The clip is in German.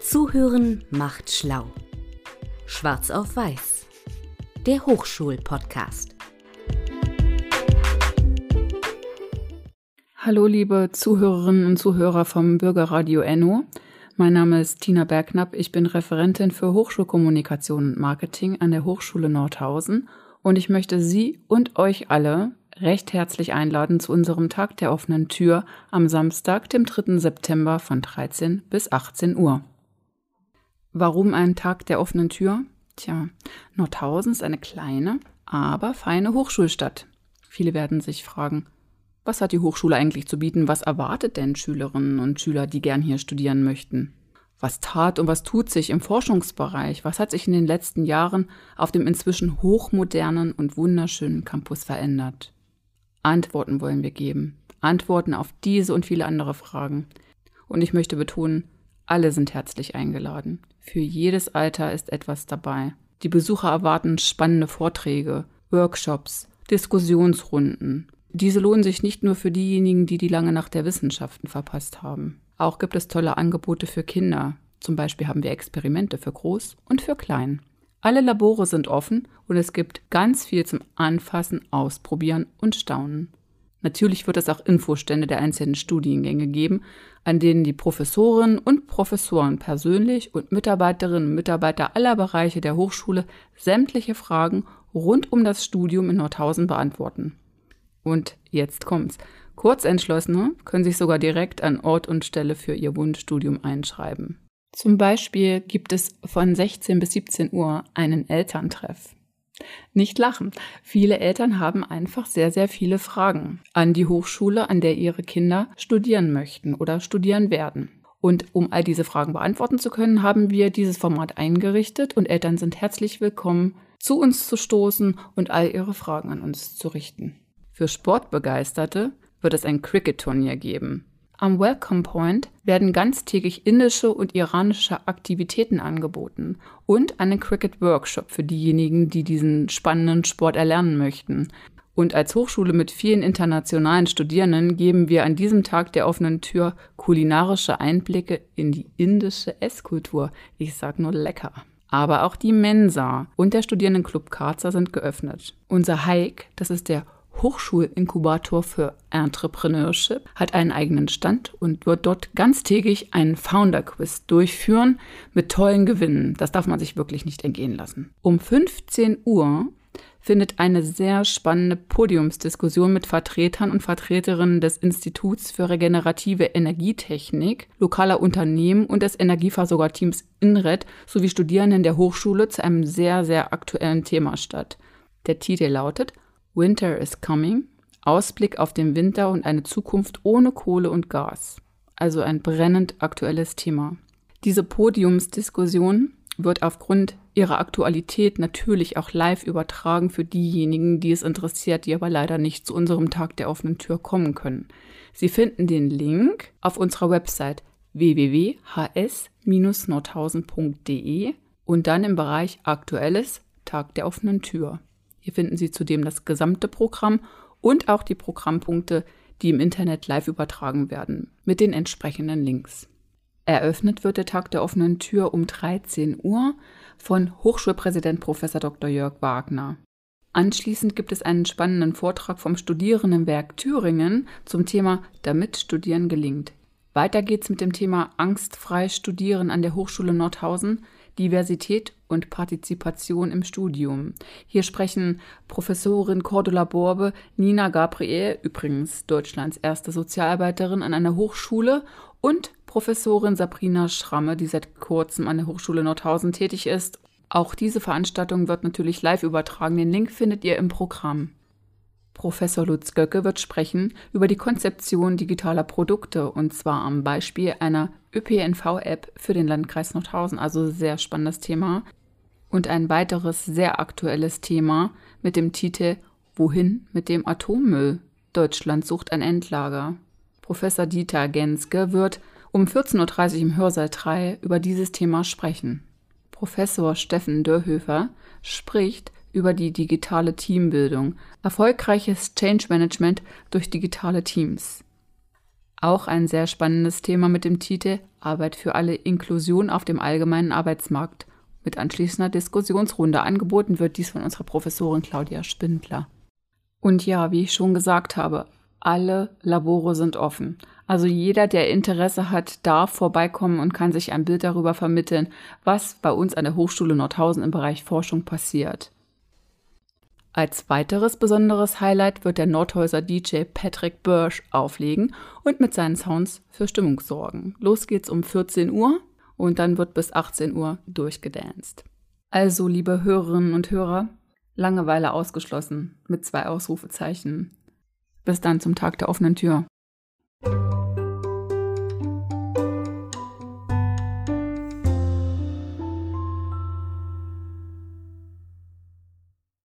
Zuhören macht schlau. Schwarz auf Weiß. Der Hochschul-Podcast. Hallo, liebe Zuhörerinnen und Zuhörer vom Bürgerradio Enno. Mein Name ist Tina Bergknapp. Ich bin Referentin für Hochschulkommunikation und Marketing an der Hochschule Nordhausen und ich möchte Sie und euch alle recht herzlich einladen zu unserem Tag der offenen Tür am Samstag, dem 3. September von 13 bis 18 Uhr. Warum ein Tag der offenen Tür? Tja, Nordhausen ist eine kleine, aber feine Hochschulstadt. Viele werden sich fragen, was hat die Hochschule eigentlich zu bieten? Was erwartet denn Schülerinnen und Schüler, die gern hier studieren möchten? Was tat und was tut sich im Forschungsbereich? Was hat sich in den letzten Jahren auf dem inzwischen hochmodernen und wunderschönen Campus verändert? Antworten wollen wir geben. Antworten auf diese und viele andere Fragen. Und ich möchte betonen, alle sind herzlich eingeladen. Für jedes Alter ist etwas dabei. Die Besucher erwarten spannende Vorträge, Workshops, Diskussionsrunden. Diese lohnen sich nicht nur für diejenigen, die die lange Nacht der Wissenschaften verpasst haben. Auch gibt es tolle Angebote für Kinder. Zum Beispiel haben wir Experimente für Groß und für Klein. Alle Labore sind offen und es gibt ganz viel zum Anfassen, Ausprobieren und Staunen. Natürlich wird es auch Infostände der einzelnen Studiengänge geben, an denen die Professorinnen und Professoren persönlich und Mitarbeiterinnen und Mitarbeiter aller Bereiche der Hochschule sämtliche Fragen rund um das Studium in Nordhausen beantworten. Und jetzt kommt's. Kurzentschlossene können sich sogar direkt an Ort und Stelle für ihr Wunschstudium einschreiben. Zum Beispiel gibt es von 16 bis 17 Uhr einen Elterntreff. Nicht lachen. Viele Eltern haben einfach sehr, sehr viele Fragen an die Hochschule, an der ihre Kinder studieren möchten oder studieren werden. Und um all diese Fragen beantworten zu können, haben wir dieses Format eingerichtet und Eltern sind herzlich willkommen, zu uns zu stoßen und all ihre Fragen an uns zu richten. Für Sportbegeisterte wird es ein Cricket-Turnier geben. Am Welcome Point werden ganztägig indische und iranische Aktivitäten angeboten und einen Cricket-Workshop für diejenigen, die diesen spannenden Sport erlernen möchten. Und als Hochschule mit vielen internationalen Studierenden geben wir an diesem Tag der offenen Tür kulinarische Einblicke in die indische Esskultur. Ich sag nur lecker. Aber auch die Mensa und der Studierendenclub Karzer sind geöffnet. Unser Hike, das ist der Hochschulinkubator für Entrepreneurship hat einen eigenen Stand und wird dort ganztägig einen Founder-Quiz durchführen mit tollen Gewinnen. Das darf man sich wirklich nicht entgehen lassen. Um 15 Uhr findet eine sehr spannende Podiumsdiskussion mit Vertretern und Vertreterinnen des Instituts für regenerative Energietechnik, lokaler Unternehmen und des Energieversorgerteams INRED sowie Studierenden der Hochschule zu einem sehr, sehr aktuellen Thema statt. Der Titel lautet Winter is Coming, Ausblick auf den Winter und eine Zukunft ohne Kohle und Gas. Also ein brennend aktuelles Thema. Diese Podiumsdiskussion wird aufgrund ihrer Aktualität natürlich auch live übertragen für diejenigen, die es interessiert, die aber leider nicht zu unserem Tag der offenen Tür kommen können. Sie finden den Link auf unserer Website www.hs-nordhausen.de und dann im Bereich Aktuelles Tag der offenen Tür. Hier finden Sie zudem das gesamte Programm und auch die Programmpunkte, die im Internet live übertragen werden, mit den entsprechenden Links. Eröffnet wird der Tag der offenen Tür um 13 Uhr von Hochschulpräsident Prof. Dr. Jörg Wagner. Anschließend gibt es einen spannenden Vortrag vom Studierendenwerk Thüringen zum Thema Damit Studieren gelingt. Weiter geht's mit dem Thema Angstfrei Studieren an der Hochschule Nordhausen Diversität und Partizipation im Studium. Hier sprechen Professorin Cordula Borbe, Nina Gabriel, übrigens Deutschlands erste Sozialarbeiterin an einer Hochschule, und Professorin Sabrina Schramme, die seit kurzem an der Hochschule Nordhausen tätig ist. Auch diese Veranstaltung wird natürlich live übertragen. Den Link findet ihr im Programm. Professor Lutz Göcke wird sprechen über die Konzeption digitaler Produkte und zwar am Beispiel einer ÖPNV-App für den Landkreis Nordhausen. Also sehr spannendes Thema. Und ein weiteres sehr aktuelles Thema mit dem Titel Wohin mit dem Atommüll? Deutschland sucht ein Endlager. Professor Dieter Genske wird um 14.30 Uhr im Hörsaal 3 über dieses Thema sprechen. Professor Steffen Dörhöfer spricht über die digitale Teambildung, erfolgreiches Change Management durch digitale Teams. Auch ein sehr spannendes Thema mit dem Titel Arbeit für alle Inklusion auf dem allgemeinen Arbeitsmarkt. Mit anschließender Diskussionsrunde angeboten wird dies von unserer Professorin Claudia Spindler. Und ja, wie ich schon gesagt habe, alle Labore sind offen. Also jeder, der Interesse hat, darf vorbeikommen und kann sich ein Bild darüber vermitteln, was bei uns an der Hochschule Nordhausen im Bereich Forschung passiert. Als weiteres besonderes Highlight wird der Nordhäuser DJ Patrick Bursch auflegen und mit seinen Sounds für Stimmung sorgen. Los geht's um 14 Uhr und dann wird bis 18 Uhr durchgedanced. Also, liebe Hörerinnen und Hörer, Langeweile ausgeschlossen mit zwei Ausrufezeichen. Bis dann zum Tag der offenen Tür.